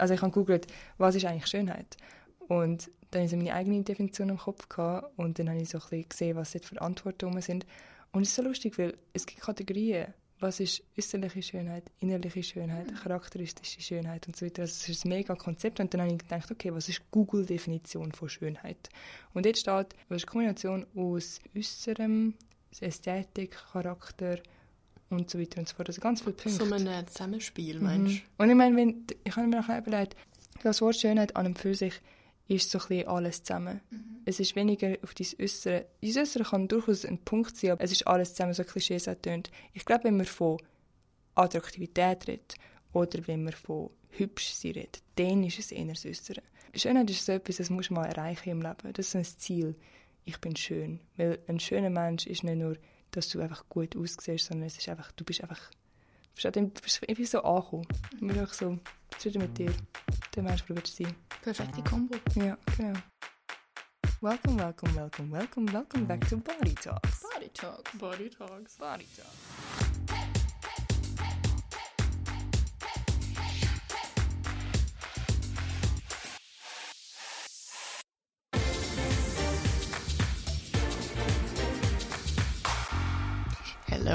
also ich habe gegoogelt, was ist eigentlich Schönheit? Und dann hatte ich meine eigene Definition im Kopf gehabt, und dann habe ich so ein bisschen gesehen, was dort für Antworten sind. Und es ist so lustig, weil es gibt Kategorien. Was ist äußerliche Schönheit, innerliche Schönheit, charakteristische Schönheit und so weiter. Also es ist ein mega Konzept. Und dann habe ich gedacht, okay, was ist Google-Definition von Schönheit? Und dort steht, was ist eine Kombination aus äußerem, Ästhetik, Charakter und so weiter und so fort. Also ganz viele Punkte. So ein Zusammenspiel, meinst du? Und ich meine, wenn, ich habe mir auch überlegt, das Wort Schönheit an und für sich ist so ein bisschen alles zusammen. Es ist weniger auf dein Äußere. Dein Äußere kann durchaus ein Punkt sein, aber es ist alles zusammen, so Klischees tönt. Ich glaube, wenn man von Attraktivität redet oder wenn man von hübsch sein redet, dann ist es eher das Äußere. Schönheit ist so etwas, das musst du mal erreichen im Leben. Das ist ein Ziel. Ich bin schön. Weil ein schöner Mensch ist nicht nur, dass du einfach gut aussiehst, sondern es ist einfach, du bist einfach du bist, dem- du bist irgendwie so angekommen. Du bist einfach so zufrieden mit dir. Der Mensch, der du sein. Perfekte Kombo. Ja, genau. Welcome, welcome, welcome, welcome, welcome back to Body Talks. Body Talk. Body Talks. Body Talks.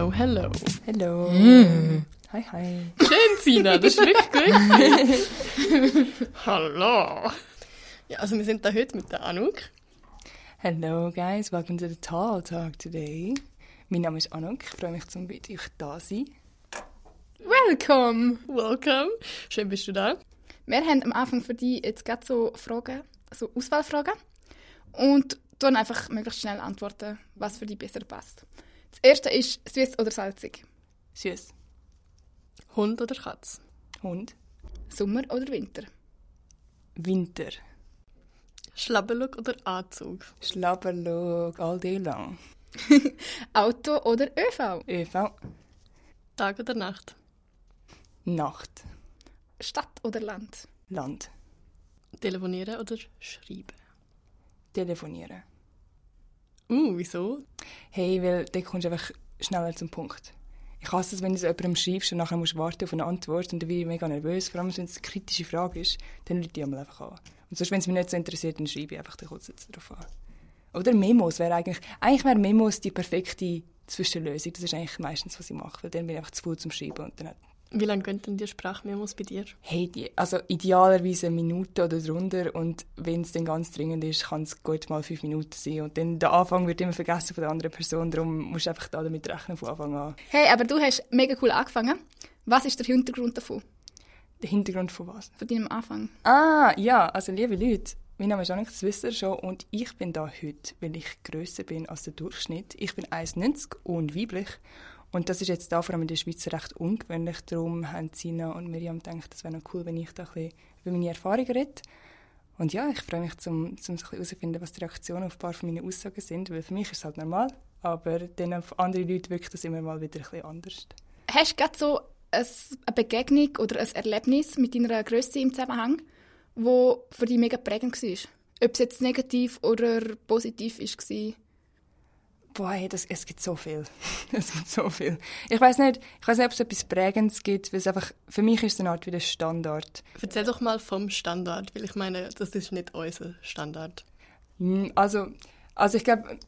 Hello, hello. Hello. Hi, hi. Schön, Sina, das ist wirklich gut. Hallo. Ja, also wir sind da heute mit der Anouk. Hello, guys. Welcome to the Tall Talk today. Mein Name ist Anuk. Ich freue mich, zum mit euch da zu sein. Welcome! Welcome. Schön bist du da. Wir haben am Anfang für dich jetzt gerade so Fragen, so Auswahlfragen. Und tun einfach möglichst schnell antworten, was für dich besser passt. Das erste ist süß oder salzig? Süß. Hund oder Katz? Hund. Sommer oder Winter? Winter. Schlabberlook oder Anzug? Schlabberlook all day long. Auto oder ÖV? ÖV. Tag oder Nacht? Nacht. Stadt oder Land? Land. Telefonieren oder schreiben? Telefonieren. Uh, wieso? Hey, weil dann kommst du einfach schneller zum Punkt. Ich hasse es, wenn du so jemandem schreibst und nachher musst du warten auf eine Antwort und dann bin ich mega nervös. Vor allem, wenn es eine kritische Frage ist, dann rufe ich einmal einfach an. Und sonst, wenn es mich nicht so interessiert, dann schreibe ich einfach dann kurz darauf an. Oder Memos wäre eigentlich... Eigentlich wäre Memos die perfekte Zwischenlösung. Das ist eigentlich meistens, was ich mache. Weil dann bin ich einfach zu viel zum Schreiben und dann... Wie lange gehen denn die Sprachmemos bei dir? Hey, die, also idealerweise eine Minute oder drunter und wenn es dann ganz dringend ist, kann es gut mal fünf Minuten sein. Und dann der Anfang wird immer vergessen von der anderen Person, darum musst du einfach da damit rechnen von Anfang an. Hey, aber du hast mega cool angefangen. Was ist der Hintergrund davon? Der Hintergrund von was? Von deinem Anfang? Ah, ja, also liebe Leute, mein Name ist Annik, das wisst ihr schon, und ich bin da heute, weil ich grösser bin als der Durchschnitt. Ich bin 1,90 und weiblich. Und das ist jetzt da vor allem in der Schweiz recht ungewöhnlich. Darum haben Sina und Miriam gedacht, das wäre cool, wenn ich da ein bisschen über meine Erfahrungen rede. Und ja, ich freue mich, zum, zum herauszufinden, was die Reaktionen auf ein paar von meinen Aussagen sind, weil für mich ist es halt normal, aber dann auf andere Leute wirkt das immer mal wieder ein bisschen anders. Hast du gerade so ein- eine Begegnung oder ein Erlebnis mit deiner Größe im Zusammenhang, wo für dich mega prägend war? Ob es jetzt negativ oder positiv war? Boah, hey, das, es gibt so viel. es gibt so viel. Ich weiß nicht, ich weiß nicht, ob es etwas Prägendes gibt, weil es einfach, für mich ist es eine Art wie der Standard. Erzähl doch mal vom Standard, weil ich meine, das ist nicht unser Standard. Hm, Also, also ich glaube,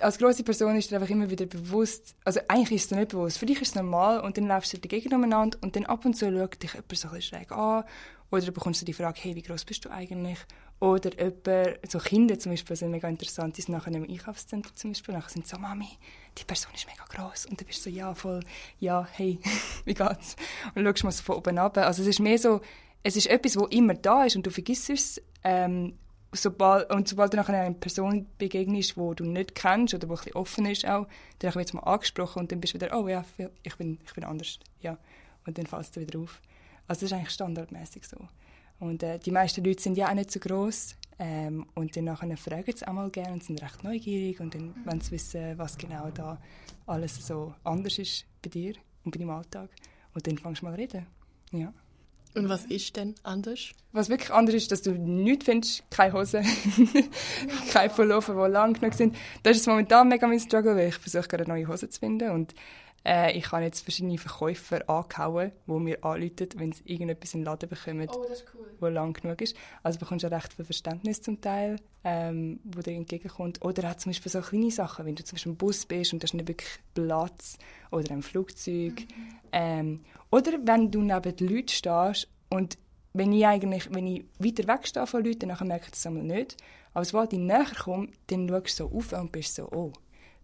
als grosse Person ist dir einfach immer wieder bewusst, also eigentlich ist es dir nicht bewusst, für dich ist es normal und dann läufst du dagegen umeinander und dann ab und zu schaut dich jemand so ein bisschen schräg an oder du bekommst du die Frage, hey, wie groß bist du eigentlich? Oder jemand, so Kinder zum Beispiel sind mega interessant, die sind nachher im Einkaufszentrum zum Beispiel, nachher sind so, Mami, die Person ist mega groß und du bist so, ja, voll, ja, hey, wie geht's? Und du schaust mal so von oben ab. Also es ist mehr so, es ist etwas, wo immer da ist und du vergisst es, ähm, sobald, und sobald du nachher einer Person begegnest, die du nicht kennst oder die ein offen ist auch, dann wird es mal angesprochen und dann bist du wieder, oh ja, ich bin, ich bin anders, ja. Und dann fällt es dir wieder auf. Also das ist eigentlich standardmäßig so. Und äh, die meisten Leute sind ja auch nicht so groß ähm, und dann nachher fragen sie auch mal gerne und sind recht neugierig und dann wollen sie wissen, was genau da alles so anders ist bei dir und bei deinem Alltag. Und dann fängst du mal reden. Ja. Und was ist denn anders? Was wirklich anders ist, dass du nichts findest, keine Hosen, keine Pullover, die lang genug sind. Das ist momentan mega mein Struggle, weil ich versuche gerade eine neue Hose zu finden und Äh, ich habe jetzt verschiedene Verkäufer angehauen, die mir anrufen, wenn sie irgendetwas in den Laden bekommen, Oh, das ist cool. wo lang genug ist. Also bekommst du recht viel Verständnis zum Teil, ähm, wo dir entgegenkommt. Oder auch zum Beispiel so kleine Sachen, wenn du zum Beispiel im Bus bist und du hast nicht wirklich Platz oder im Flugzeug. Ähm, oder wenn du neben den Leuten stehst und wenn ich eigentlich, wenn ich weiter weg stehe von Leuten, dann merke ich das einmal nicht. Aber sobald ich näher komme, dann schaust du so auf und bist so, oh,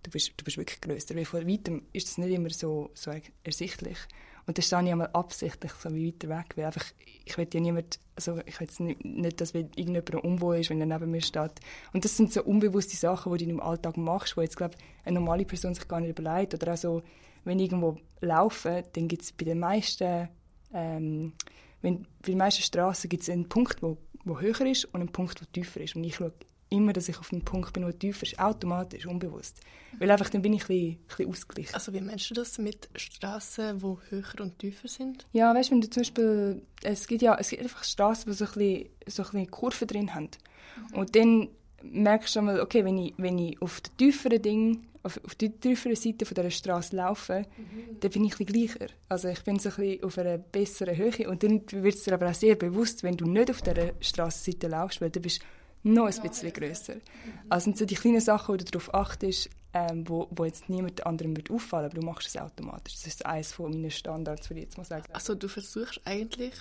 du bist, du bist wirklich grösser. Weil von weitem ist das nicht immer so, so ersichtlich. Und dann stehe ich einmal absichtlich so weiter weg, weil einfach, ich will ja niemand, also ich will nicht, dass irgendjemand unwohl ist, wenn er neben mir steht. Und das sind so unbewusste Sachen, die du im Alltag machst, wo jetzt, glaube eine normale Person sich gar nicht überlegt. Oder auch so, wenn ich irgendwo laufe, dann gibt es bei den meisten, ähm, wenn, bei den meisten Straßen gibt es einen Punkt, wo, wo höher ist und einen Punkt, wo tiefer ist. Und ich schaue immer, dass ich auf dem Punkt bin, der tiefer ist, automatisch, unbewusst. Weil einfach dann bin ich ein bisschen, ein bisschen ausgeglichen. Also wie meinst du das mit Straßen, die höher und tiefer sind? Ja, weißt du, wenn du zum Beispiel, es gibt ja, es gibt einfach Straßen, die so ein bisschen, so ein bisschen Kurven drin haben. Und dann merkst du mal, okay, wenn ich, wenn ich auf der tieferen Ding, auf, auf der tieferen Seite von dieser Straße laufe, dann bin ich ein bisschen gleicher. Also ich bin so ein bisschen auf einer besseren Höhe und dann wird es dir aber auch sehr bewusst, wenn du nicht auf dieser Strassenseite laufst, weil du bist noch ein bisschen grösser. Also sind so die kleinen Sachen, wo du darauf achtest, ähm, wo, wo jetzt niemand anderem wird auffallen, aber du machst es automatisch. Das ist eines von meinen Standards, würde ich jetzt mal sagen. Also du versuchst eigentlich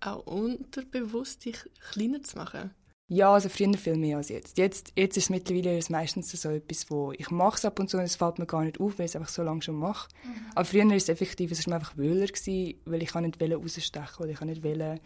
auch unterbewusst dich kleiner zu machen? Ja, also früher viel mehr als jetzt. Jetzt, jetzt ist es mittlerweile meistens so etwas, wo ich mache es ab und zu und es fällt mir gar nicht auf, weil ich es einfach so lange schon mache. Aber früher war es effektiv, es war mir einfach wöhler, gewesen, weil ich nicht rausstechen oder ich nicht wollte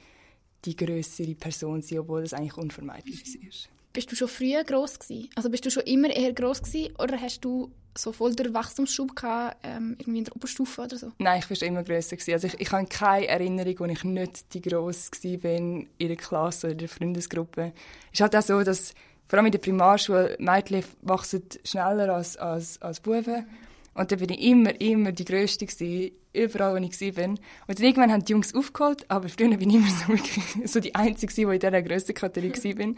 die größere Person sein, obwohl das eigentlich unvermeidlich war. Bist du schon früher gross gewesen? Also bist du schon immer eher gross gewesen, oder hast du so voll den Wachstumsschub gehabt, ähm, irgendwie in der Oberstufe oder so? Nein, ich war schon immer grösser gewesen. Also ich, ich habe keine Erinnerung, wo ich nicht die gross war in der Klasse oder in der Freundesgruppe. Es ist halt auch so, dass vor allem in der Primarschule Mädchen wachsen schneller als, als, als Buben. Und dann bin ich immer, immer die Größte gewesen, überall, wo ich war. Und dann irgendwann haben die Jungs aufgeholt, aber früher bin ich immer so, so die Einzige, die in dieser Grössenkategorie war.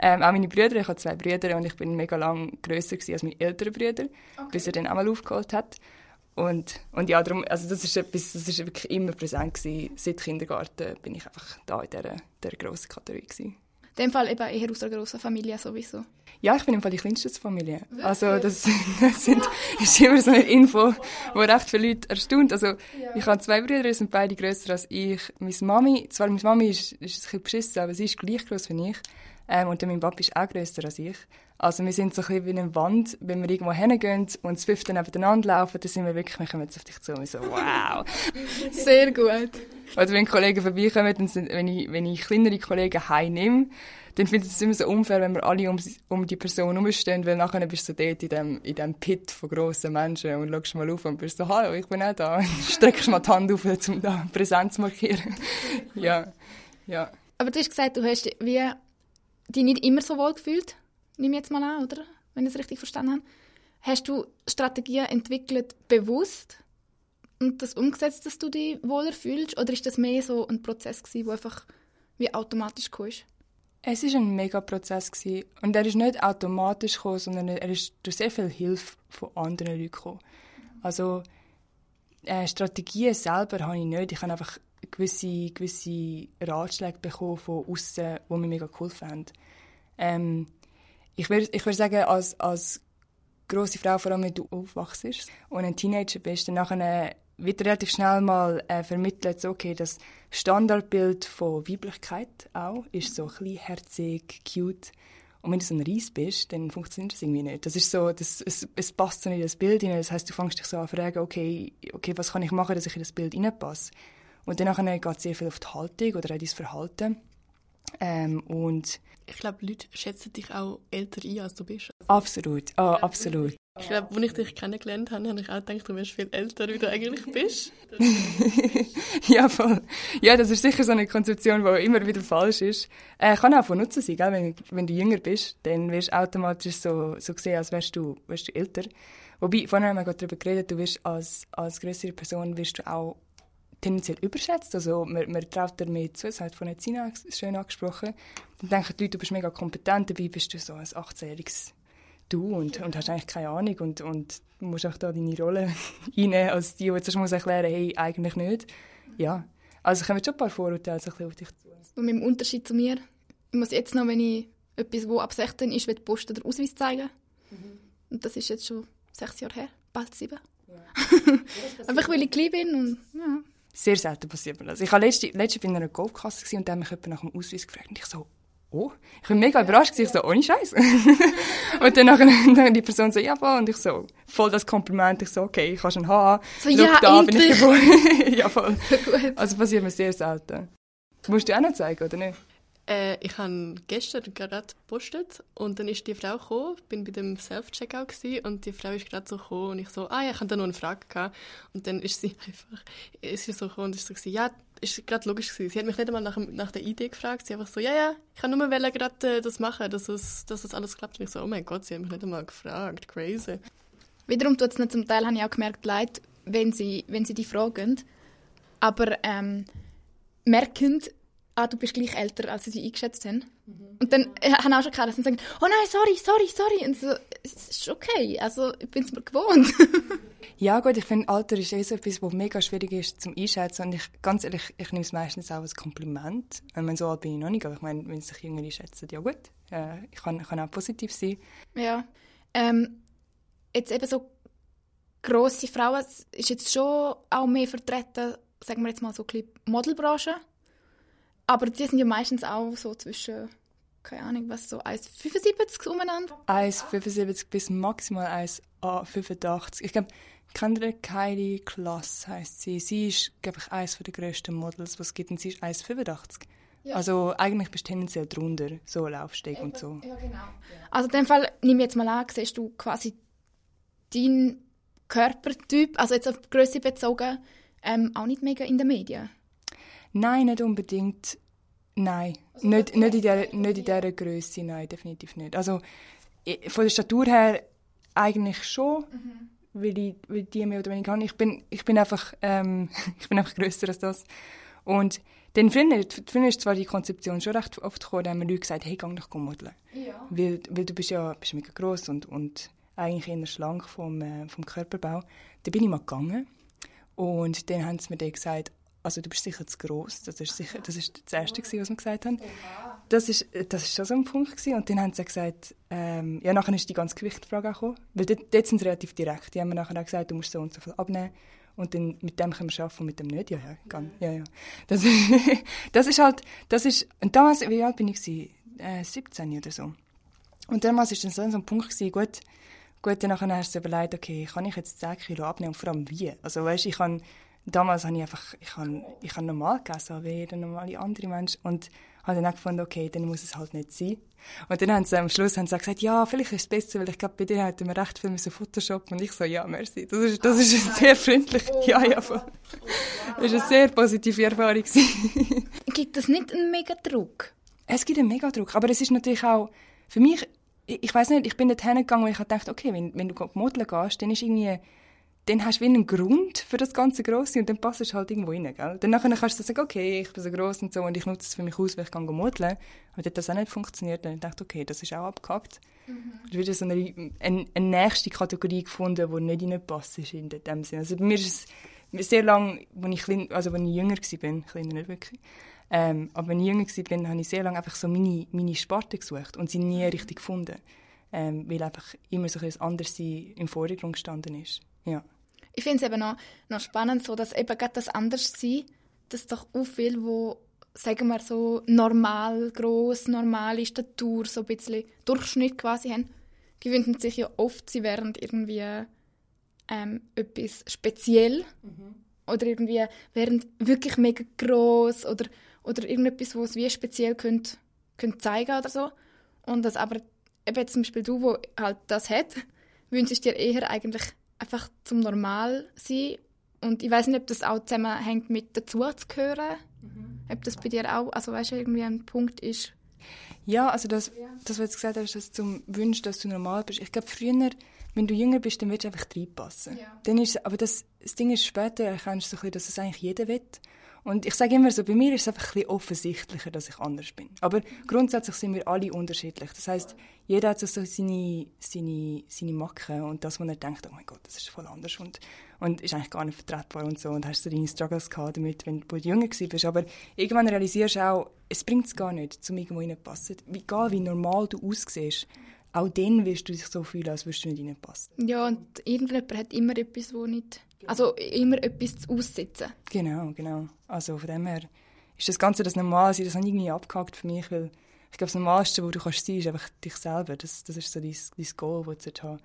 Ähm, auch meine Brüder, ich habe zwei Brüder und ich bin mega lang grösser als meine älteren Brüder, okay. bis er dann auch mal aufgeholt hat. Und, und ja, darum, also das ist etwas, das ist wirklich immer präsent gewesen. Seit Kindergarten bin ich einfach da in dieser, dieser grossen Kategorie gewesen. In dem Fall eben eher aus einer grossen Familie sowieso. Ja, ich bin im Fall die kleinste Familie. Also das, das sind, ist immer so eine Info, die recht viele Leute erstaunt. Also ja. ich habe zwei Brüder, die sind beide grösser als ich. Meine Mami, zwar meine Mami ist, ist ein bisschen beschissen, aber sie ist gleich groß wie ich. Ähm, und mein Papa ist auch grösser als ich. Also wir sind so ein bisschen wie eine Wand, wenn wir irgendwo hingehen und das fünfte nebeneinander laufen, dann sind wir wirklich, wir kommen jetzt auf dich zu und so, wow. Sehr gut. Oder wenn Kollegen vorbeikommen, dann sind, wenn, ich, wenn ich kleinere Kollegen heimnehme, dann finde ich es immer so unfair, wenn wir alle um, um die Person herumstehen, weil nachher bist du so dort in dem, in dem Pit von grossen Menschen und schaust mal auf und bist so, hallo, ich bin auch da. Und streckst mal die Hand auf, um da Präsenz zu markieren. ja, ja. Aber du hast gesagt, du hast wie dich nicht immer so wohl gefühlt, nehme ich jetzt mal an, oder? Wenn ich es richtig verstanden habe. Hast du Strategien entwickelt, bewusst und das umgesetzt, dass du dich wohler fühlst? Oder ist das mehr so ein Prozess gewesen, der einfach wie automatisch kam? Es war ein mega Prozess und er ist nicht automatisch gekommen, sondern er ist durch sehr viel Hilfe von anderen Leuten gekommen. Also äh, Strategien selber habe ich nicht. Ich habe einfach gewisse, gewisse Ratschläge bekommen von außen, die mir mega geholfen haben. Ähm, ich würde ich würd sagen, als, als grosse Frau, vor allem wenn du aufwachst und ein Teenager bist, dann nachher wird relativ schnell mal äh, vermittelt, okay, das Standardbild von Weiblichkeit auch ist so herzig, cute. Und wenn du so ein Reis bist, dann funktioniert das irgendwie nicht. Das ist so, das, es, es passt so nicht in das Bild hinein. Das heißt, du fängst dich so an zu fragen, okay, okay, was kann ich machen, dass ich in das Bild hineinpasse? Und dann geht es sehr viel auf die Haltung oder auch dein Verhalten. Ähm, und ich glaube, Leute schätzen dich auch älter ein, als du bist. Absolut, oh, absolut. Ich glaube, als ich dich kennengelernt habe, habe ich auch gedacht, du wärst viel älter, wie du eigentlich bist. ja, voll. Ja, das ist sicher so eine Konzeption, die immer wieder falsch ist. Äh, kann auch von Nutzen sein, gell? Wenn, wenn du jünger bist, dann wirst du automatisch so, so gesehen, als wärst du, wärst du älter. Wobei, vorhin haben wir gerade darüber geredet, du wirst als, als größere Person wirst du auch tendenziell überschätzt. Also man, man traut dir mehr zu, das hat von Zina schön angesprochen. Dann denken die Leute, du bist mega kompetent, dabei bist du so ein 18-jähriges du und, und hast eigentlich keine Ahnung und, und musst auch da deine Rolle reinnehmen, als die, die jetzt muss erklären hey, eigentlich nicht. Ja, also kommen schon ein paar Vorurteile so ein auf dich zu. Und mit dem Unterschied zu mir, ich muss jetzt noch, wenn ich etwas, wo ab 16 ist, will posten, den Ausweis zeigen. Mhm. Und das ist jetzt schon sechs Jahre her, bald sieben. Ja. Einfach weil ich klein bin und ja. Sehr selten passiert mir das. Ich war letzte, letzte bei einer Golfkasse und da hat mich jemand nach dem Ausweis gefragt und ich so, oh, ich bin mega überrascht, ich so, ohne Scheiß. und dann nachher, die Person so, ja, voll, und ich so, voll das Kompliment, ich so, okay, ich kann schon haben. So, ja, da bin ich geboren. ja, voll. Also passiert mir sehr selten. Musst du auch noch zeigen, oder nicht? Äh, ich habe gestern gerade gepostet und dann ist die Frau gekommen, bin bei dem Self-Checkout und die Frau ist gerade so gekommen und ich so, ah ja, ich hatte noch eine Frage gehabt. und dann ist sie einfach, ist sie so gekommen und ist so ja, ist gerade logisch gewesen. Sie hat mich nicht einmal nach, nach der Idee gefragt, sie einfach so, ja, ja, ich kann nur gerade äh, das machen, dass es, dass das alles klappt. Und ich so, oh mein Gott, sie hat mich nicht einmal gefragt, crazy. Wiederum tut es nicht zum Teil, habe ich auch gemerkt, leid, wenn sie, wenn sie die fragen, aber ähm, merkend, ah, du bist gleich älter, als sie dich eingeschätzt haben. Mhm. Und dann äh, haben auch schon gehabt, dass sie sagen, oh nein, sorry, sorry, sorry. Und so, es ist okay, also ich bin es mir gewohnt. ja gut, ich finde, Alter ist eh so etwas, was mega schwierig ist zum Einschätzen. Und ich, ganz ehrlich, ich nehme es meistens auch als Kompliment. Ich meine, so alt bin ich noch nicht, aber ich meine, wenn sich Jünger einschätzen, ja gut, äh, ich kann, kann auch positiv sein. Ja, ähm, jetzt eben so grosse Frauen ist jetzt schon auch mehr vertreten, sagen wir jetzt mal so ein bisschen Modelbranche. Aber die sind ja meistens auch so zwischen, keine Ahnung, was so 1,75 umeinander. 1,75 bis maximal 1,85. Ich glaube, Kendra Kylie Klass heisst sie. Sie ist, glaube ich, eines der grössten Models, was es gibt. Und sie ist 1,85. Ja. Also eigentlich bist du tendenziell drunter, so Laufsteg und so. Ja, genau. Also in dem Fall, nehme ich jetzt mal an, siehst du quasi deinen Körpertyp, also jetzt auf die Größe bezogen, ähm, auch nicht mega in den Medien? Nein, nicht unbedingt. Nein, also nicht, nicht, in der, nicht in dieser Größe, nein, definitiv nicht. Also von der Statur her eigentlich schon, mhm. weil, ich, weil die mehr oder weniger kann. Ich bin, ich bin einfach, ähm, ich bin einfach grösser als das. Und dann früher, früher ist zwar die Konzeption schon recht oft gekommen, da haben Leute gesagt, hey, geh doch modeln. Ja. Weil, weil du bist ja bist mega gross und, und eigentlich eher schlank vom, äh, vom Körperbau. Da bin ich mal gegangen und dann haben sie mir dann gesagt, also du bist sicher zu gross. Das ist sicher, das ist das Erste, gewesen, was wir gesagt haben. Das ist, das ist schon so ein Punkt gewesen. Und dann haben sie gesagt, ähm, ja, nachher ist die ganze Gewichtfrage gekommen. Weil dort, dort sind sie relativ direkt. Die haben mir nachher auch gesagt, du musst so und so viel abnehmen. Und dann mit dem können wir arbeiten und mit dem nicht. Ja, ja, kann, ja, ja. Das, das ist halt, das ist, und damals, wie alt bin ich gewesen? Äh, 17 oder so. Und damals war dann so ein Punkt gewesen, gut, gut, dann hast du überlegt, okay, kann ich jetzt 10 Kilo abnehmen und vor allem wie? Also weißt, ich kann damals habe ich einfach, ich habe, ich habe normal gegessen, wie jeder normale andere Mensch. Und habe dann auch gefunden, okay, dann muss es halt nicht sein. Und dann haben sie am Schluss haben sie gesagt, ja, vielleicht ist es besser, weil ich glaube, bei dir hätten wir recht viel müssen Photoshop und ich so, ja, merci. Das ist, das ist sehr freundlich. Oh, ja, ja, voll. Das war eine sehr positive Erfahrung. gibt es nicht einen mega Druck? Es gibt einen mega Druck, aber es ist natürlich auch, für mich, ich, ich weiß nicht, ich bin dort hingegangen und ich habe gedacht, okay, wenn, wenn du modeln gehst, dann ist irgendwie dann hast du wie einen Grund für das ganze Grosse und dann passt es halt irgendwo rein, gell? Dann nachher kannst du sagen, okay, ich bin so gross und so und ich nutze es für mich aus, weil ich kann modeln. Aber dort das auch nicht funktioniert, dann dachte ich, okay, das ist auch abgehackt. Mhm. Du wieder so eine, eine, eine, nächste Kategorie gefunden, die nicht reinpasst ist in dem Sinne. Also bei mir ist es sehr lange, als ich, klein, also als ich jünger war, kleiner nicht wirklich, ähm, aber wenn ich jünger war, habe ich sehr lange einfach so meine, meine Sparte gesucht und sie nie richtig gefunden. Ähm, weil einfach immer so ein anderes im Vordergrund gestanden ist. Ja ich finde es eben noch, noch spannend, so, dass eben gerade das Anderssein, dass doch auch viele, wo sagen wir so normal, gross, normale Statur, so ein bisschen Durchschnitt quasi haben, gewöhnen sich ja oft, sie wären irgendwie ähm, etwas speziell mhm. oder irgendwie wären wirklich mega gross oder, oder irgendetwas, was wie speziell könnt, könnt zeigen oder so. Und das aber eben zum Beispiel du, wo halt das hat, wünschst dir eher eigentlich einfach zum Normal sein. Und ich weiß nicht, ob das auch zusammenhängt mit dazu zu gehören. Mhm. Ob das bei dir auch, also weißt du, irgendwie ein Punkt ist. Ja, also das, ja. das was du jetzt gesagt hast, dass du wünschst, dass du normal bist. Ich glaube, früher, wenn du jünger bist, dann willst du einfach reinpassen. Ja. Dann ist, aber das, das Ding ist, später erkennst du so ein bisschen, dass es eigentlich jeder will. Und ich sage immer so, bei mir ist es einfach ein offensichtlicher, dass ich anders bin. Aber grundsätzlich sind wir alle unterschiedlich. Das heißt, jeder hat so seine, seine, seine Macken und das, wo er denkt, oh mein Gott, das ist voll anders und, und ist eigentlich gar nicht vertretbar und so. Und hast du deine Struggles gehabt damit, wenn du jünger warst. Aber irgendwann realisierst du auch, es bringt es gar nicht, zum irgendwo reinpassen. Egal wie normal du aussiehst, auch dann wirst du dich so fühlen, als würdest du nicht reinpassen. Ja, und irgendjemand hat immer etwas, wo nicht... Also immer etwas zu aussetzen. Genau, genau. Also von dem her ist das Ganze das Normalste, das habe ich irgendwie abgehakt für mich, weil ich glaube, das Normalste, wo du kannst sein, ist einfach dich selber. Das, das ist so dein, dein Goal, das du haben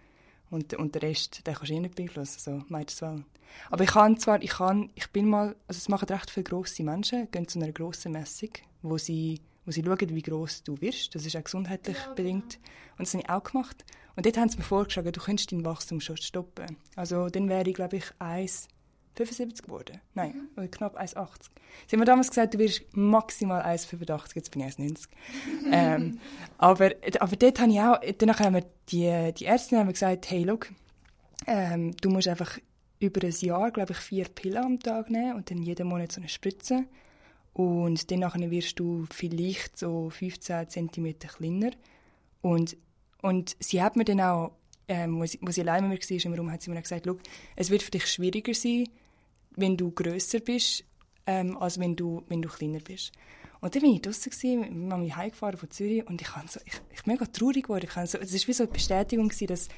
und, und der Rest, den kannst du eh nicht beeinflussen, so might as well. Aber ich kann zwar, ich kann, ich bin mal, also es machen recht viele grosse Menschen, gehen zu einer grossen Messung, wo sie, wo sie schauen, wie gross du wirst. Das ist auch gesundheitlich ja, bedingt. Und das habe ich auch gemacht. Und dort haben sie mir vorgeschlagen, du könntest dein Wachstum schon stoppen. Also dann wäre ich, glaube ich, 1,75 geworden. Nein, mhm. oder knapp 1,80. Sie haben mir damals gesagt, du wirst maximal 1,85, jetzt bin ich 1,90. ähm, aber, aber dort habe ich auch, danach haben wir die, die Ärzte haben gesagt, hey, look, ähm, du musst einfach über ein Jahr, glaube ich, vier Pillen am Tag nehmen und dann jeden Monat so eine Spritze. Und dann wirst du vielleicht so 15 cm kleiner. Und und sie hat mir dann auch, ähm, wo, sie, wo sie allein mit mir war im Raum, hat sie mir gesagt, es wird für dich schwieriger sein, wenn du grösser bist, ähm, als wenn du, wenn du kleiner bist. Und dann bin ich draußen mit Mami heimgefahren von Zürich und ich war so, ich, ich mega traurig geworden. Ich so, es war wie so eine Bestätigung, gewesen, dass,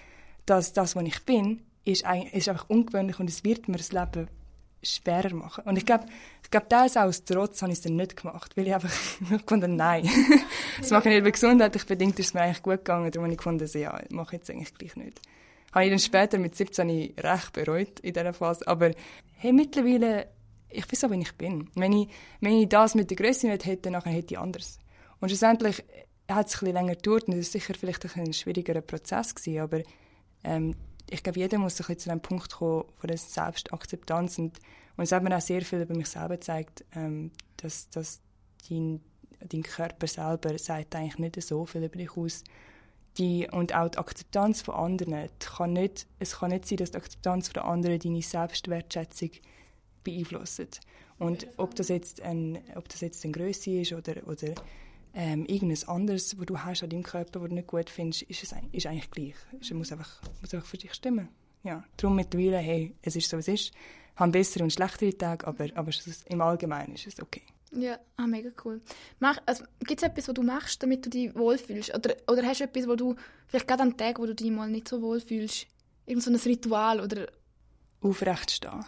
dass das, was ich bin, ist, ist einfach ungewöhnlich und es wird mir das Leben schwerer machen. Und ich glaube, ich glaube, das aus Trotz habe ich es dann nicht gemacht, weil ich einfach fand, nein, das mache ich nicht, weil gesundheitlich bedingt ist es mir eigentlich gut gegangen, darum habe ich gefunden, ja, mache ich jetzt eigentlich gleich nicht. Habe ich dann später mit 17 recht bereut in dieser Phase, aber hey, mittlerweile, ich bin so, wie ich bin. Wenn ich, wenn ich das mit der Größe nicht hätte, dann hätte ich anders. Und schlussendlich hat es ein bisschen länger gedauert und es war sicher vielleicht ein schwierigerer Prozess gewesen, aber ähm, ich glaube, jeder muss sich zu einem Punkt kommen von der Selbstakzeptanz und, und es hat mir auch sehr viel über mich selber gezeigt, ähm, dass, dass dein, dein Körper selber sagt eigentlich nicht so viel über dich aus. Die, und auch die Akzeptanz von anderen. Kann nicht, es kann nicht sein, dass die Akzeptanz von anderen deine Selbstwertschätzung beeinflusst. Und ob das jetzt, ein, ob das jetzt eine Größe ist oder, oder ähm, irgendwas anderes, was du hast an deinem Körper, was du nicht gut findest, ist, es, ist eigentlich gleich. Es muss einfach, muss einfach für dich stimmen. Ja. Darum mittlerweile, hey, es ist so, es ist. Ich habe bessere und schlechtere Tage, aber, aber im Allgemeinen ist es okay. Ja, ah, mega cool. also, Gibt es etwas, was du machst, damit du dich wohlfühlst? Oder, oder hast du etwas, wo du, vielleicht gerade an Tagen, wo du dich mal nicht so wohlfühlst, irgend so ein Ritual oder aufrecht stehen.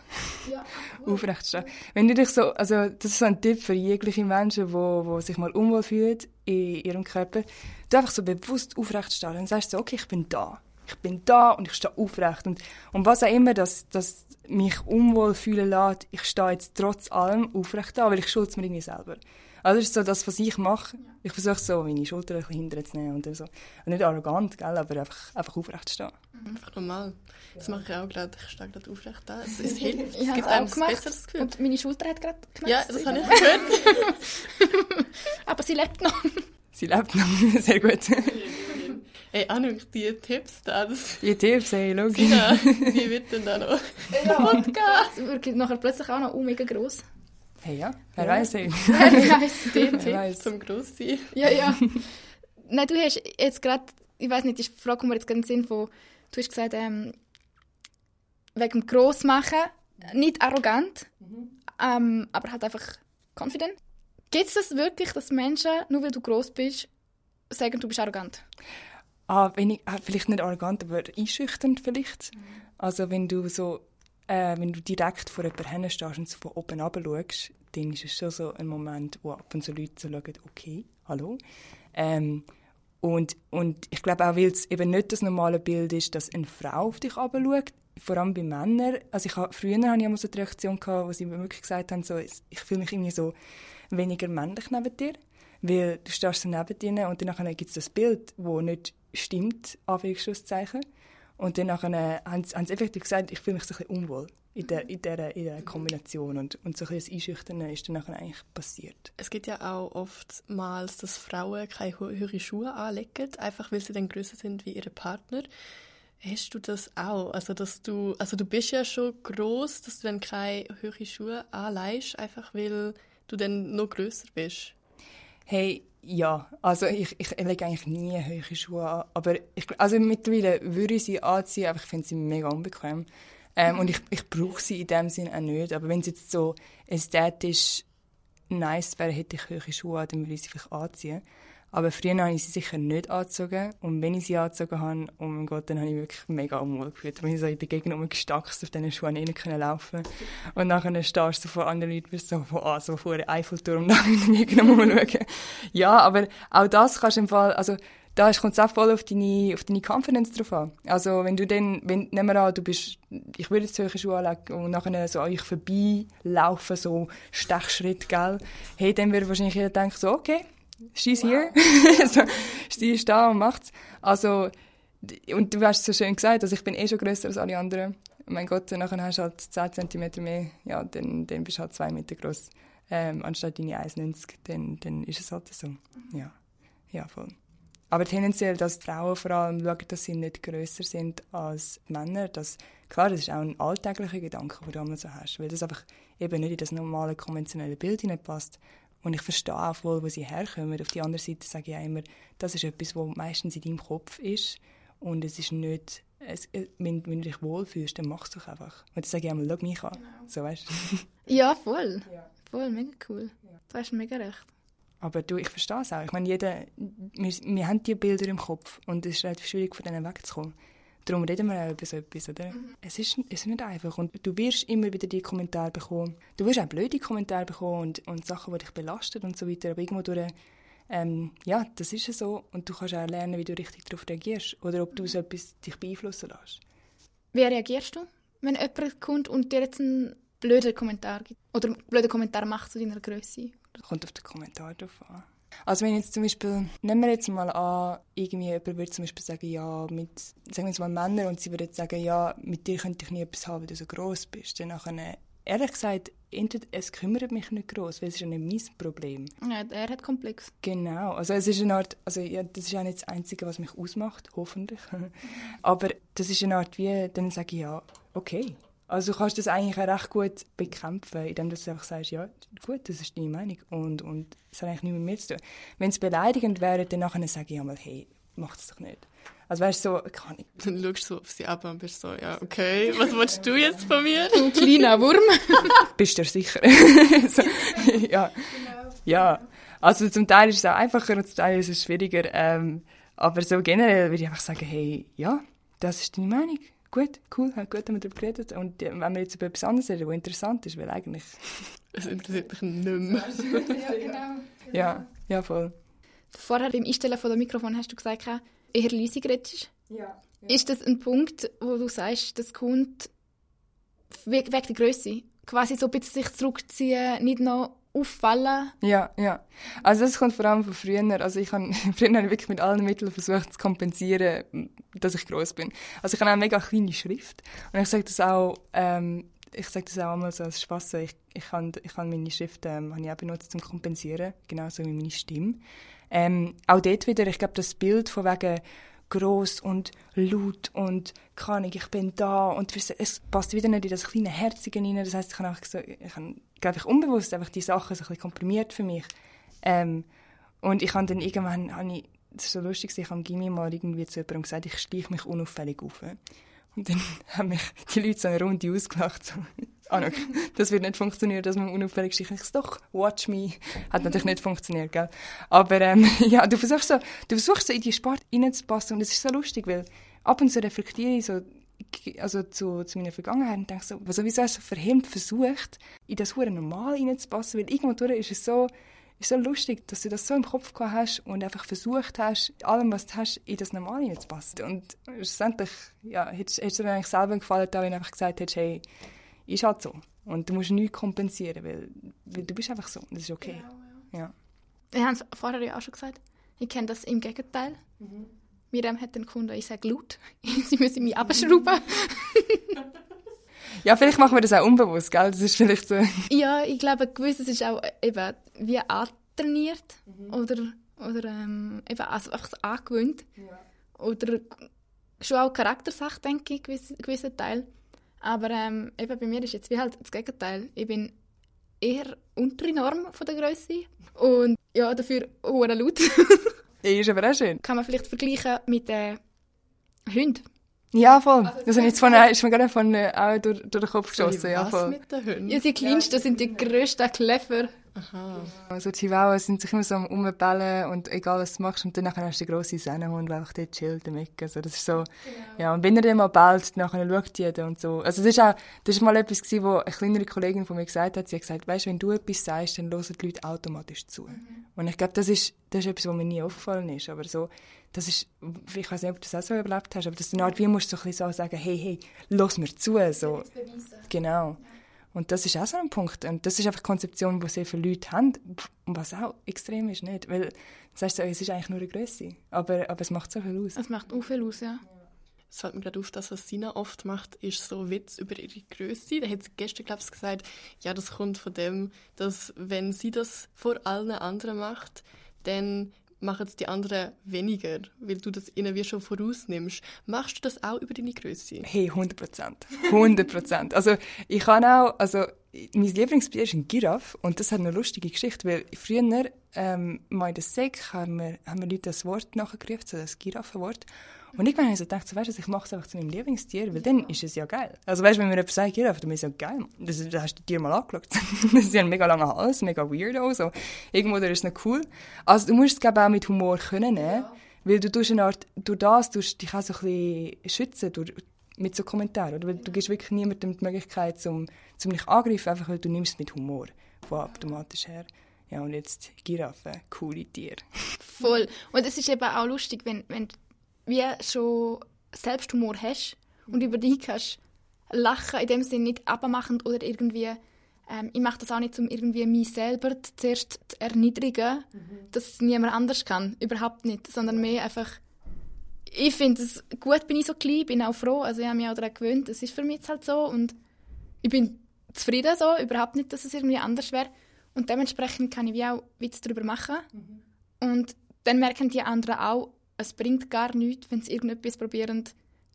Ja, aufrecht stehen. Wenn du dich so, also das ist so ein Tipp für jegliche Menschen, die wo, wo sich mal unwohl fühlen in ihrem Körper, du einfach so bewusst aufrecht stehen und sagst so, okay, ich bin da. Ich bin da und ich stehe aufrecht. Und, und was auch immer das, das mich unwohl fühlen lässt, ich stehe jetzt trotz allem aufrecht da, weil ich schuld mir irgendwie selber. Also das ist so das, was ich mache. Ich versuche so meine Schulter ein bisschen hinterher zu nehmen und so. Und nicht arrogant, gell, aber einfach, einfach aufrecht zu stehen. Einfach normal. Das mache ich auch gerade. Ich stehe gerade aufrecht da. Es, es hilft. Es gibt einem ein besseres Gefühl. Und meine Schulter hat gerade gemacht. Ja, das habe ich gehört. aber sie lebt noch. Sie lebt noch. Sehr gut. Ey, Anuk, die Tipps da. Das die Tipps, ey, logisch. Ja, wie wird denn da noch? Ja, Podcast. Es wird nachher plötzlich auch noch oh, mega gross. Hey, ja, wer ja. weiß ey. Wer weiß. Die Tipps zum Grosssein. Ja, ja. Nein, du hast jetzt gerade, ich weiß nicht, die Frage kommt mir jetzt gerade in den Sinn von, du hast gesagt, ähm, wegen dem Grossmachen, nicht arrogant, mhm. ähm, aber halt einfach confident. Gibt es das wirklich, dass Menschen, nur weil du gross bist, sagen, du bist arrogant? Ah, wenn ich, ah, vielleicht nicht arrogant, aber einschüchternd vielleicht. Mhm. Also wenn du so, äh, wenn du direkt vor jemandem stehst und so von oben runter schaust, dann ist es schon so ein Moment, wo ab und zu Leute so schauen, okay, hallo. Ähm, und, und ich glaube auch, weil es eben nicht das normale Bild ist, dass eine Frau auf dich schaut, vor allem bei Männern. Also ich habe, früher hatte ich immer so die Reaktion, gehabt, wo sie mir wirklich gesagt haben, so, ich fühle mich irgendwie so weniger männlich neben dir, weil du stehst so neben dir und dann gibt es das Bild, das nicht stimmt, Anführungszeichen. Und dann haben sie, haben sie effektiv gesagt, ich fühle mich so ein bisschen unwohl in der, in der, in der Kombination und, und so ein bisschen das Einschüchtern ist dann eigentlich passiert. Es gibt ja auch oftmals, dass Frauen keine höheren Schuhe anlegen, einfach weil sie dann größer sind wie ihre Partner. Hast du das auch? Also, dass du, also du bist ja schon groß, dass du dann keine hohen Schuhe anleihst, einfach weil du dann noch größer bist. Hey, ja, also ich, ich lege eigentlich nie hohe Schuhe an, aber ich, also mittlerweile würde ich sie anziehen, aber ich finde sie mega unbequem. Ähm, und ich, ich brauche sie in dem Sinne auch nicht, aber wenn es jetzt so ästhetisch nice wäre, hätte ich hohe Schuhe an, dann würde ich sie vielleicht anziehen. Aber früher habe ich sie sicher nicht angezogen. Und wenn ich sie angezogen habe, oh mein Gott, dann habe ich wirklich mega unwohl gefühlt. Wenn ich so in der Gegend rumgestackst auf diesen Schuhen nicht können laufen Und nachher stehst du vor anderen Leuten, bist so, von, ah, so vor einem Eiffelturm nach in der Gegend rumschauen. Ja, aber auch das kannst du im Fall, also, da kommt es auch voll auf deine, auf deine Confidence drauf an. Also, wenn du dann, wenn, nehmen wir an, du bist, ich würde jetzt solche Schuhe anlegen und nachher so an euch vorbeilaufen, so Stechschritt, gell? Hey, dann würde wahrscheinlich jeder denken, so, okay, she's wow. here. so, sie ist da und macht's. Also, und du hast es so schön gesagt, also ich bin eh schon grösser als alle anderen. Mein Gott, nachher hast du halt 10 cm mehr, ja, dann, dann bist du halt 2 Meter groß. Ähm, anstatt deine 1,90, dann, dann ist es halt so. Ja, ja, voll. Aber tendenziell, dass Frauen vor allem schauen, dass sie nicht grösser sind als Männer, das, klar, das ist auch ein alltäglicher Gedanke, den du immer so hast, weil das einfach eben nicht in das normale, konventionelle Bild hineinpasst. Und ich verstehe auch wohl, wo sie herkommen. Auf der anderen Seite sage ich auch immer, das ist etwas, was meistens in deinem Kopf ist. Und es ist nicht, es, äh, wenn, wenn, du dich wohlfühlst, dann machst du es einfach. Und dann sage ich einmal, schau mich an. Genau. So, weißt Ja, voll. Ja. Voll, mega cool. Ja. Du hast mega recht. Aber du, ich verstehe es auch. Ich meine, jeder, wir, wir haben diese Bilder im Kopf und es ist relativ schwierig, von denen wegzukommen. Darum reden wir auch über so etwas, oder? Mhm. Es, ist, es ist nicht einfach. Und du wirst immer wieder die Kommentare bekommen. Du wirst auch blöde Kommentare bekommen und, und Sachen, die dich belasten und so weiter. Aber irgendwo durch, ähm, ja, das ist so. Und du kannst auch lernen, wie du richtig darauf reagierst. Oder ob du so etwas dich beeinflussen lässt. Wie reagierst du, wenn jemand kommt und dir jetzt einen blöden Kommentar gibt? Oder einen blöden Kommentar macht zu deiner Größe? Kommt auf den Kommentar drauf an. Also wenn jetzt zum Beispiel, nehmen wir jetzt mal an, irgendwie jemand würde zum Beispiel sagen, ja, mit, sagen wir jetzt mal Männer, und sie würden sagen, ja, mit dir könnte ich nie etwas haben, weil du so groß bist. Dann nachher, ehrlich gesagt, es kümmert mich nicht groß, weil es ist ja nicht mein Problem. Ja, er hat Komplex. Genau, also es ist eine Art, also ja, das ist ja nicht das Einzige, was mich ausmacht, hoffentlich. Aber das ist eine Art wie, dann sage ich ja, okay, also du kannst das eigentlich auch recht gut bekämpfen, indem du einfach sagst, ja, gut, das ist deine Meinung und, und das hat eigentlich nichts mit mir zu tun. Wenn es beleidigend wäre, dann nachher sage ich einmal, hey, mach das doch nicht. Also weißt du, so, kann ich... Dann schaust du auf sie ab und bist so, ja, okay, was willst du jetzt von mir? Du kleiner Wurm. bist du sicher? so, ja. ja, also zum Teil ist es auch einfacher und zum Teil ist es schwieriger. Ähm, aber so generell würde ich einfach sagen, hey, ja, das ist deine Meinung gut, cool, hat gut haben wir darüber geredet. Und wenn wir jetzt über etwas anderes reden, was interessant ist, weil eigentlich... Es interessiert mich nicht mehr. ja, genau. Ja, ja, voll. Vorher beim Einstellen von dem Mikrofon hast du gesagt, eher leise redest. Ja, ja. Ist das ein Punkt, wo du sagst, das kommt wegen der Größe? Quasi so ein bisschen sich zurückziehen, nicht noch auffallen. Ja, ja. Also das kommt vor allem von früher. Also ich habe früher wirklich mit allen Mitteln versucht zu kompensieren, dass ich groß bin. Also ich habe eine mega kleine Schrift und ich sage das auch, ähm, ich sage das auch einmal so als Spaß. Ich, ich habe ich meine Schrift ähm, habe ich auch benutzt zum kompensieren, genauso wie meine Stimme. Ähm, auch dort wieder, ich glaube, das Bild von wegen groß und laut und kann ich, bin da und es passt wieder nicht in das kleine Herzige rein. Das heißt, ich habe so, ich habe, glaube ich, unbewusst einfach die Sachen so ein bisschen komprimiert für mich. Ähm, und ich habe dann irgendwann, habe ich, das ist so lustig, ich habe Gimmi mal irgendwie zu jemandem gesagt, ich schleiche mich unauffällig auf. Und dann haben mich die Leute so eine Runde ausgelacht. So, Anuk, das wird nicht funktionieren, dass man unauffällig sticht. Ich doch, watch me. Hat natürlich nicht funktioniert, gell? Aber ähm, ja, du versuchst, so, du versuchst so in die Sport reinzupassen und es ist so lustig, weil ab und zu reflektiere ich so also zu, zu meiner Vergangenheit und denke so, wieso hast du verhemmt versucht, in das hure normal reinzupassen, weil irgendwo ist es so, ist so lustig, dass du das so im Kopf gehabt hast und einfach versucht hast, allem, was du hast, in das Normale zu passen. Und schlussendlich, ja, hättest du dir eigentlich selber gefallen, wenn du einfach gesagt hättest, hey, ist halt so. Und du musst nichts kompensieren, weil, weil du bist einfach so. Das ist okay. Genau, ja. ja. Wir haben es vorher ja auch schon gesagt. Ich kenne das im Gegenteil. Mhm. Miriam hat den Kunden, ich sage laut, sie müssen mich abschrauben. Ja, vielleicht machen wir das auch unbewusst, gell? Das ist vielleicht so. Ja, ich glaube, gewisses ist auch eben wie antrainiert mhm. oder, oder ähm, eben also einfach so angewöhnt. Ja. Oder schon auch Charaktersache, denke ich, gewiss, gewisser Teil. Aber ähm, eben bei mir ist jetzt wie halt das Gegenteil. Ich bin eher untere Norm von der Größe und ja, dafür hoher laut. Ja, ist aber auch schön. Kann man vielleicht vergleichen mit den Hunden. Ja, voll. Das ist, jetzt von, ist mir gerade von, äh, auch durch, durch den Kopf geschossen. Ja, Was voll. mit den Hunden? Ja, die kleinsten sind die grössten Clever. Aha. Also Chihuahuas sind sich immer so am Umbellen und egal was du machst und dann hast du den grossen Sennenhund, der einfach dort chillt Eck. Also das ist so, ja, und wenn er dann mal bellt, dann schaut jeder und so. Also das ist auch, das ist mal etwas gewesen, wo eine kleinere Kollegin von mir gesagt hat, sie hat gesagt, weißt, wenn du etwas sagst, dann hören die Leute automatisch zu. Und ich glaube, das ist, das ist etwas, was mir nie aufgefallen ist, aber so, das ist, ich weiß nicht, ob du das auch so überlebt hast, aber das ist eine Art, wie musst du so ein bisschen so sagen, hey, hey, lass mir zu, so. Genau. Und das ist auch so ein Punkt. Und das ist einfach die Konzeption, die sehr viele Leute haben, was auch extrem ist, nicht? Weil, das heißt so, es ist eigentlich nur eine Größe, aber, aber es macht so viel aus. Das macht auch viel aus, ja. Es fällt mir gerade auf, dass was Sina oft macht, ist so Witz über ihre Größe. Da hat sie gestern, glaube ich, gesagt, ja, das kommt von dem, dass wenn sie das vor allen anderen macht, dann machen es die anderen weniger, weil du das ihnen wie schon vorausnimmst. Machst du das auch über deine Größe? Hey, 100 Prozent. 100 Prozent. Also, ich kann auch, also, mein Lieblingstier ist ein Giraffe und das hat eine lustige Geschichte, weil früher, ähm, mal in der Sek haben wir, haben wir Leute das Wort nachgerufen, so das Giraffenwort. Und irgendwann habe ich so gedacht, so, weißt du, ich mache es einfach zu meinem Lieblingstier, weil dann ist es ja geil. Also weißt du, wenn mir jemand sagt, Giraffe, dann ist es ja geil. Das, das hast du dir mal angeschaut. das ist ja ein mega langer Hals, mega weirdo, so. Irgendwo da ist es noch cool. Also du musst es, glaube auch mit Humor können nehmen, weil du tust eine Art, durch das tust dich auch so ein bisschen schützen, durch, mit so Kommentaren, oder? Weil du gibst wirklich niemandem die Möglichkeit, zum, zum dich angreifen, einfach weil du nimmst es mit Humor, von automatisch her. Ja, und jetzt Giraffe, coole Tiere. Voll. Und es ist eben auch lustig, wenn, wenn wie schon Selbsthumor hast und über dich kannst lachen, in dem Sinne nicht abmachend oder irgendwie, ähm, ich mache das auch nicht, um irgendwie mich selber zuerst zu erniedrigen, dass es niemand anders kann, überhaupt nicht, sondern mehr einfach, ich finde es gut, bin ich so klein, bin auch froh, also ich habe mich auch daran gewöhnt, es ist für mich jetzt halt so und ich bin zufrieden so, überhaupt nicht, dass es irgendwie anders wäre und dementsprechend kann ich wie auch Witz darüber machen und dann merken die anderen auch, es bringt gar nichts, wenn sie irgendetwas probieren,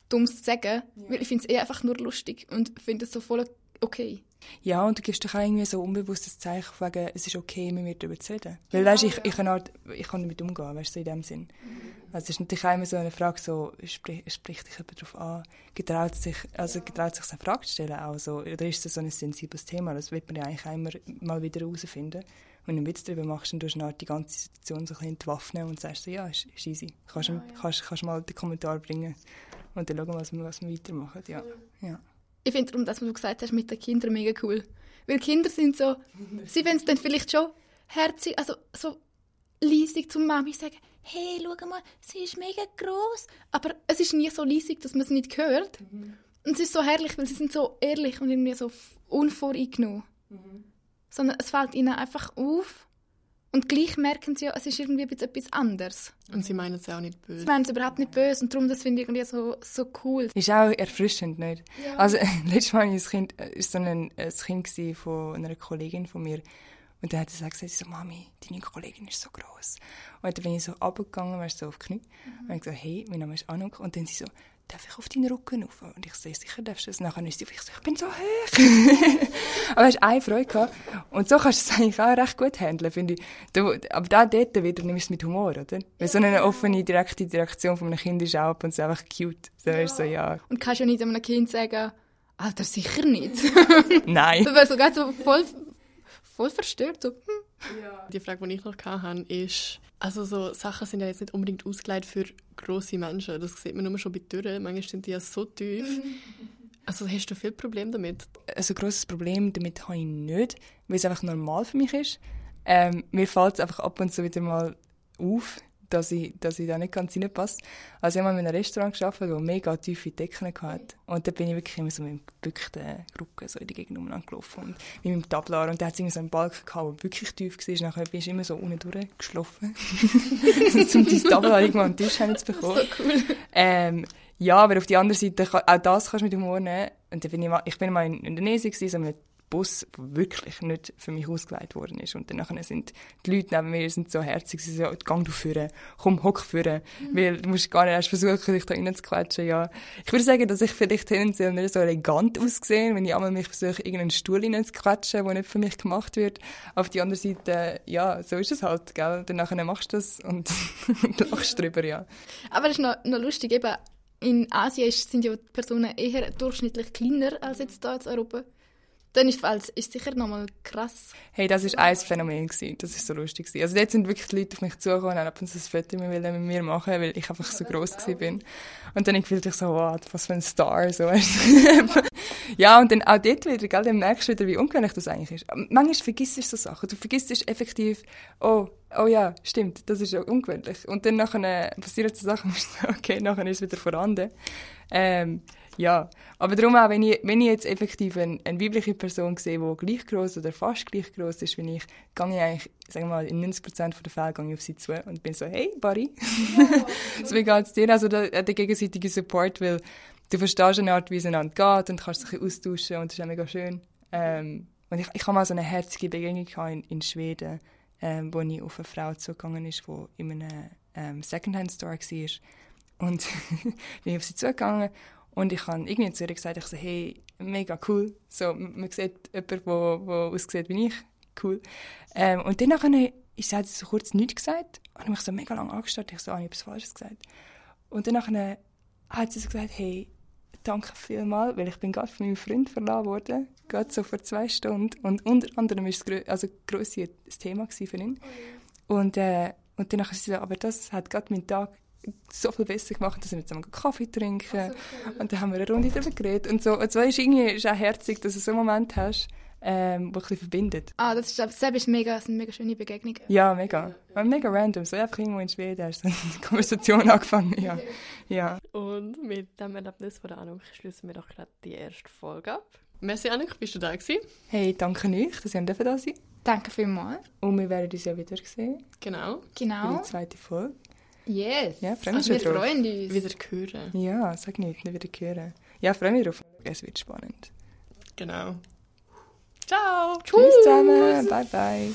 Dummes zu sagen, weil ich finde es eh einfach nur lustig und finde es so voll okay. Ja, und du gibst doch auch irgendwie so unbewusstes Zeichen, von wegen, es ist okay, mit mir darüber zu reden. Weil, weißt, ich, ich, kann halt, ich kann damit umgehen, weißt du, so in dem Sinn. Also es ist natürlich auch immer so eine Frage, so, sprich, spricht dich jemand darauf an, getraut sich, also getraut sich eine Frage zu stellen auch so, oder ist das so ein sensibles Thema? Das wird man ja eigentlich auch immer mal wieder herausfinden. Wenn du einen Witz darüber machst, dann tust du die ganze Situation so ein bisschen entwaffnen und sagst so, ja, ist, ist easy. Kannst, ja, ja. kannst, kannst mal den Kommentar bringen und dann schauen, was wir, was wir weitermachen. Ja. ja. Ich finde darum, dass was du gesagt hast mit den Kindern mega cool. Weil Kinder sind so, sie wollen es dann vielleicht schon herzig, also so leisig zum Mami sagen, hey, schau mal, sie ist mega groß. Aber es ist nie so leisig, dass man es nicht hört. Mhm. Und es ist so herrlich, weil sie sind so ehrlich und irgendwie so unvoreingenommen. Mhm. Sondern es fällt ihnen einfach auf und gleich merken sie ja, es ist irgendwie etwas anderes. Und sie meinen es auch nicht böse. Sie meinen es überhaupt nicht böse und darum, das finde ich irgendwie so, so cool. Ist auch erfrischend, nicht? Ja. Also, letztes Mal war ein Kind, ist so ein, ein Kind von einer Kollegin von mir und dann hat sie gesagt, so, Mami, deine Kollegin ist so groß. Und dann bin ich so runtergegangen, weißt, so auf die Knie. Mhm. Und ich gesagt, hey, mein Name ist Anuk. Und dann sie so, darf ich auf deinen Rücken rauf? Und ich so, sicher darfst du das. Nachher ist sie ich so, ich bin so hoch. aber hast eine Freude gehabt. Und so kannst du es eigentlich auch recht gut handeln, finde ich. Du, aber da dort wieder nimmst du es mit Humor, oder? Weil so eine offene, direkte Direktion von einem Kind ist auch ab und zu einfach cute. So ja. so, ja. Und kannst ja nicht einem Kind sagen, Alter, sicher nicht. Nein. Du wärst so ganz so voll voll verstört. So. Hm. Ja. Die Frage, die ich noch hatte, ist, also so Sachen sind ja jetzt nicht unbedingt ausgelegt für grosse Menschen. Das sieht man nur schon bei Türen. Manchmal sind die ja so tief. Also hast du viel Problem damit? Also ein grosses Problem damit habe ich nicht, weil es einfach normal für mich ist. Ähm, mir fällt es einfach ab und zu wieder mal auf, dass ich, dass ich da nicht ganz reinpasse. Also ich habe mal in einem Restaurant gearbeitet, das mega tiefe Decken hatte. Und da bin ich wirklich immer so mit einem gebückten Rücken so in die Gegend gelaufen. Und mit meinem Tablar. Und da hat es so einen Balken gehabt, der wirklich tief war. Nachher bin ich immer so unten durchgeschlafen. um dein Tablar irgendwann am Tisch zu bekommen. So cool. Ähm, ja, aber auf die andere Seite, auch das kannst du mit Humor nehmen. Und dann bin ich, mal, ich bin mal in Indonesien, so mit Bus, der wirklich nicht für mich ausgelegt worden ist. Und dann sind die Leute neben mir sind so herzig, sie so, gang du führen, komm, hock führen, mhm. weil du musst gar nicht erst versuchen, dich da reinzuquetschen, ja. Ich würde sagen, dass ich vielleicht tendenziell nicht so elegant aussehe, wenn ich einmal mich versuche, irgendeinen Stuhl reinzuquetschen, der nicht für mich gemacht wird. Auf die andere Seite, ja, so ist es halt, gell. Dann machst du das und, und lachst drüber, ja. Aber das ist noch, noch lustig, eben, in Asien sind ja die Personen eher durchschnittlich kleiner als jetzt hier in Europa. Dann ist es sicher nochmal krass. Hey, das war ein Phänomen. Gewesen. Das war so lustig. Gewesen. Also dort sind wirklich die Leute auf mich zugekommen und haben ab und zu ein Foto mit mir machen weil ich einfach so gross war. Und dann fühlte ich so, wow, was für ein Star. So, ja, und dann auch dort wieder, gell, dann merkst du wieder, wie ungewöhnlich das eigentlich ist. Manchmal vergisst du so Sachen. Du vergisst effektiv, oh, oh ja, stimmt, das ist ja ungewöhnlich. Und dann nachher passieren so Sachen, okay, nachher ist es wieder vorhanden. Ähm, ja, aber darum auch, wenn ich, wenn ich jetzt effektiv eine, eine weibliche Person sehe, die gleich groß oder fast gleich groß ist wie ich, gehe ich eigentlich, sagen wir mal, in 90% der Fälle gehe ich auf sie zu und bin so, hey, Barry, so wie geht's dir? Also der, der gegenseitige Support, weil du verstehst eine Art, wie es einander geht und kannst dich austauschen und das ist auch mega schön. Ähm, und ich, ich habe mal so eine herzige Begegnung in, in Schweden, ähm, wo ich auf eine Frau zugegangen ist, die in einem ähm, Secondhand-Store war. Und bin ich auf sie zugegangen und ich habe irgendwie zu ihr gesagt, ich so, hey, mega cool. So, man sieht jemanden, der, der aussieht wie ich. Cool. Ähm, und dann habe ich, sie hat so kurz nichts gesagt und mich so mega lange angestarrt. Ich so, ah, ich habe etwas Falsches gesagt. Und dann hat sie so gesagt, hey, danke vielmals, weil ich bin gerade von meinem Freund verlassen worden, gerade so vor zwei Stunden. Und unter anderem war es also das Thema für ihn. Und, äh, und dann hat sie gesagt, aber das hat gerade meinen Tag so viel besser gemacht, dass wir zusammen Kaffee trinken. Also, cool. Und dann haben wir eine Runde darüber geredet. Und so, und so ist irgendwie ist auch herzig, dass du so einen Moment hast, ähm, der ein verbindet. Ah, das ist, das ist mega, das sind mega schöne Begegnungen. Ja, mega. Ja. Mega random. So einfach irgendwo in Schweden hast du eine Konversation angefangen. Ja. ja. Und mit dem Erlebnis von der Anuk schließen wir doch gerade die erste Folge ab. Merci Anuk, bist du da gewesen? Hey, danke euch, dass ihr da sein Danke vielmals. Und wir werden uns ja wieder sehen. Genau. Genau. Für die zweite Folge. Yes. Ja, freue mich also wir freuen uns. Wieder hören. Ja, sag nicht, nicht wieder hören. Ja, freue mich drauf. Es wird spannend. Genau. Ciao. Tschüss zusammen. Bye, bye.